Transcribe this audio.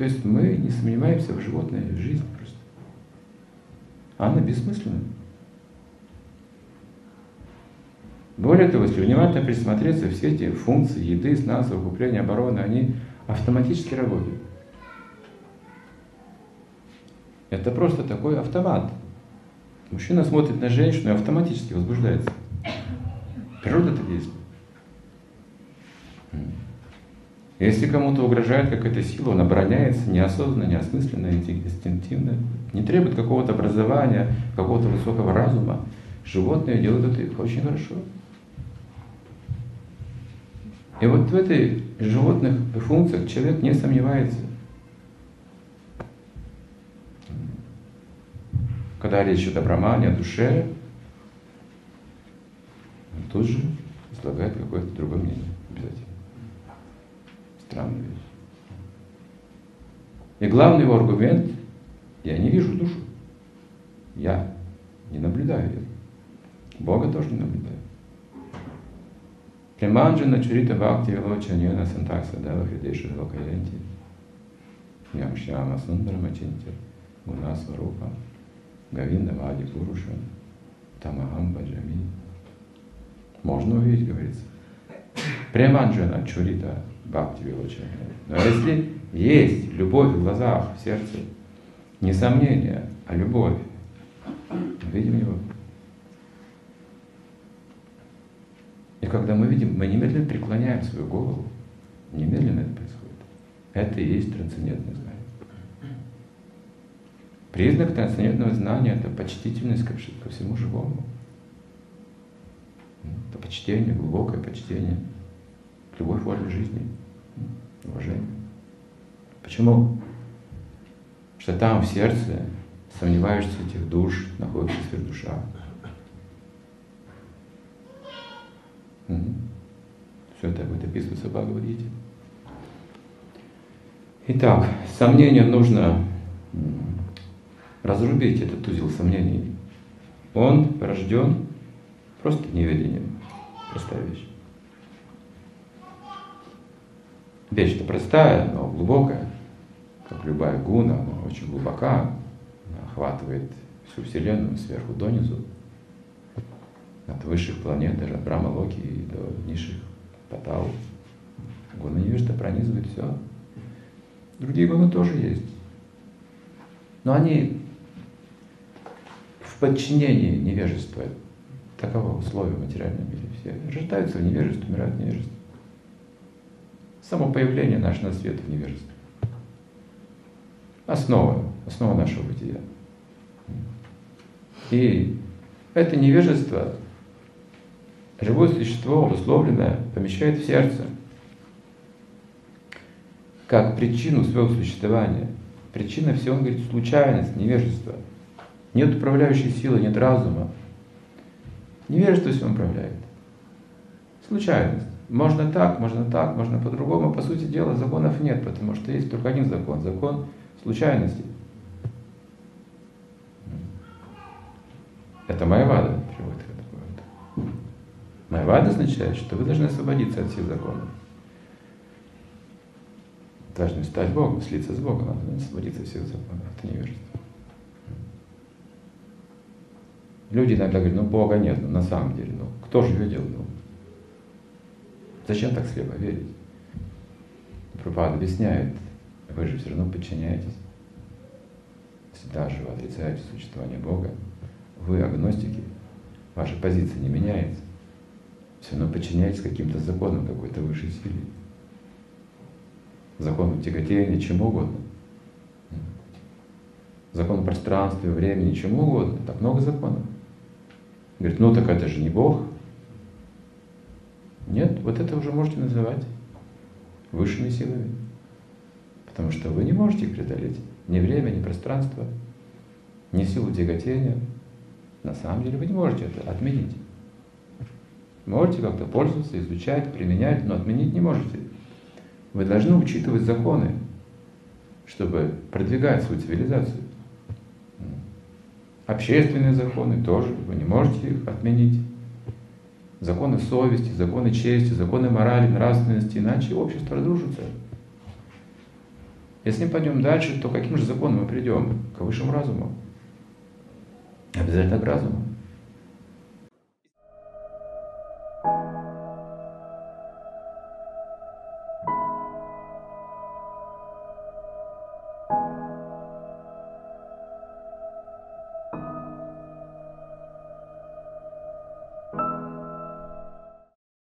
То есть мы не сомневаемся в животной жизни просто. Она бессмысленна. Более того, если внимательно присмотреться, все эти функции еды, сна, совокупления, обороны, они автоматически работают. Это просто такой автомат. Мужчина смотрит на женщину и автоматически возбуждается. Природа это действует. Если кому-то угрожает какая-то сила, он обороняется неосознанно, неосмысленно, инстинктивно, не требует какого-то образования, какого-то высокого разума. Животные делают это очень хорошо. И вот в этой животных функциях человек не сомневается. Когда речь идет о брамане, о душе, он тут же излагает какое-то другое мнение обязательно. И главный его аргумент, я не вижу душу. Я не наблюдаю ее. Бога тоже не наблюдаю. Приманджана чурита бхакти вилочаньона сантакса дава хридеша локаянти. Ямшьяма сундарамачинти гунасварупа Гавинда Вади Пуруша Тамахам Баджами. Можно увидеть, говорится. Преманджана Чурита Бхакти Вилоча. Но если есть любовь в глазах, в сердце, не сомнение, а любовь, видим его. И когда мы видим, мы немедленно преклоняем свою голову. Немедленно это происходит. Это и есть трансцендентное знание. Признак трансцендентного знания – это почтительность ко всему живому. Это почтение, глубокое почтение, любовь воли жизни, уважение. Почему? Что там, в сердце, сомневаешься этих душ, находится сверхдуша. Угу. Все это будет описываться в Бхагавадгите. Итак, сомнение нужно разрубить этот узел сомнений. Он рожден просто неведением. Простая вещь. Вещь-то простая, но глубокая, как любая гуна, она очень глубока, охватывает всю Вселенную сверху донизу, от высших планет, даже от Брама Локи и до низших Патау. Гуна невежда пронизывает все. Другие гуны тоже есть. Но они подчинении невежества. Таково условие в материальном мире. Все рождаются в невежестве, умирают в невежестве. Само появление наше на свет в невежестве. Основа, основа нашего бытия. И это невежество, живое существо, обусловленное, помещает в сердце как причину своего существования. Причина всего, он говорит, случайность, невежество – нет управляющей силы, нет разума. Невежество всем управляет. Случайность. Можно так, можно так, можно по-другому. По сути дела, законов нет, потому что есть только один закон. Закон случайности. Это Майвада приводит к этому. Майвада означает, что вы должны освободиться от всех законов. Должны стать Богом, слиться с Богом, надо освободиться от всех законов. Это невежество. Люди иногда говорят, ну Бога нет, ну на самом деле, ну кто же видел, ну зачем так слепо верить? Пропад объясняет, вы же все равно подчиняетесь. Если даже вы отрицаете существование Бога, вы агностики, ваша позиция не меняется. Все равно подчиняетесь каким-то законам какой-то высшей силе. Закону тяготения, чему угодно. Закон пространства, времени, чему угодно. Так много законов. Говорит, ну так это же не Бог. Нет, вот это уже можете называть высшими силами. Потому что вы не можете их преодолеть. Ни время, ни пространство, ни силу тяготения. На самом деле вы не можете это отменить. Можете как-то пользоваться, изучать, применять, но отменить не можете. Вы должны учитывать законы, чтобы продвигать свою цивилизацию. Общественные законы тоже, вы не можете их отменить. Законы совести, законы чести, законы морали, нравственности, иначе общество разрушится. Если мы пойдем дальше, то каким же законом мы придем? К высшему разуму. Обязательно к разуму.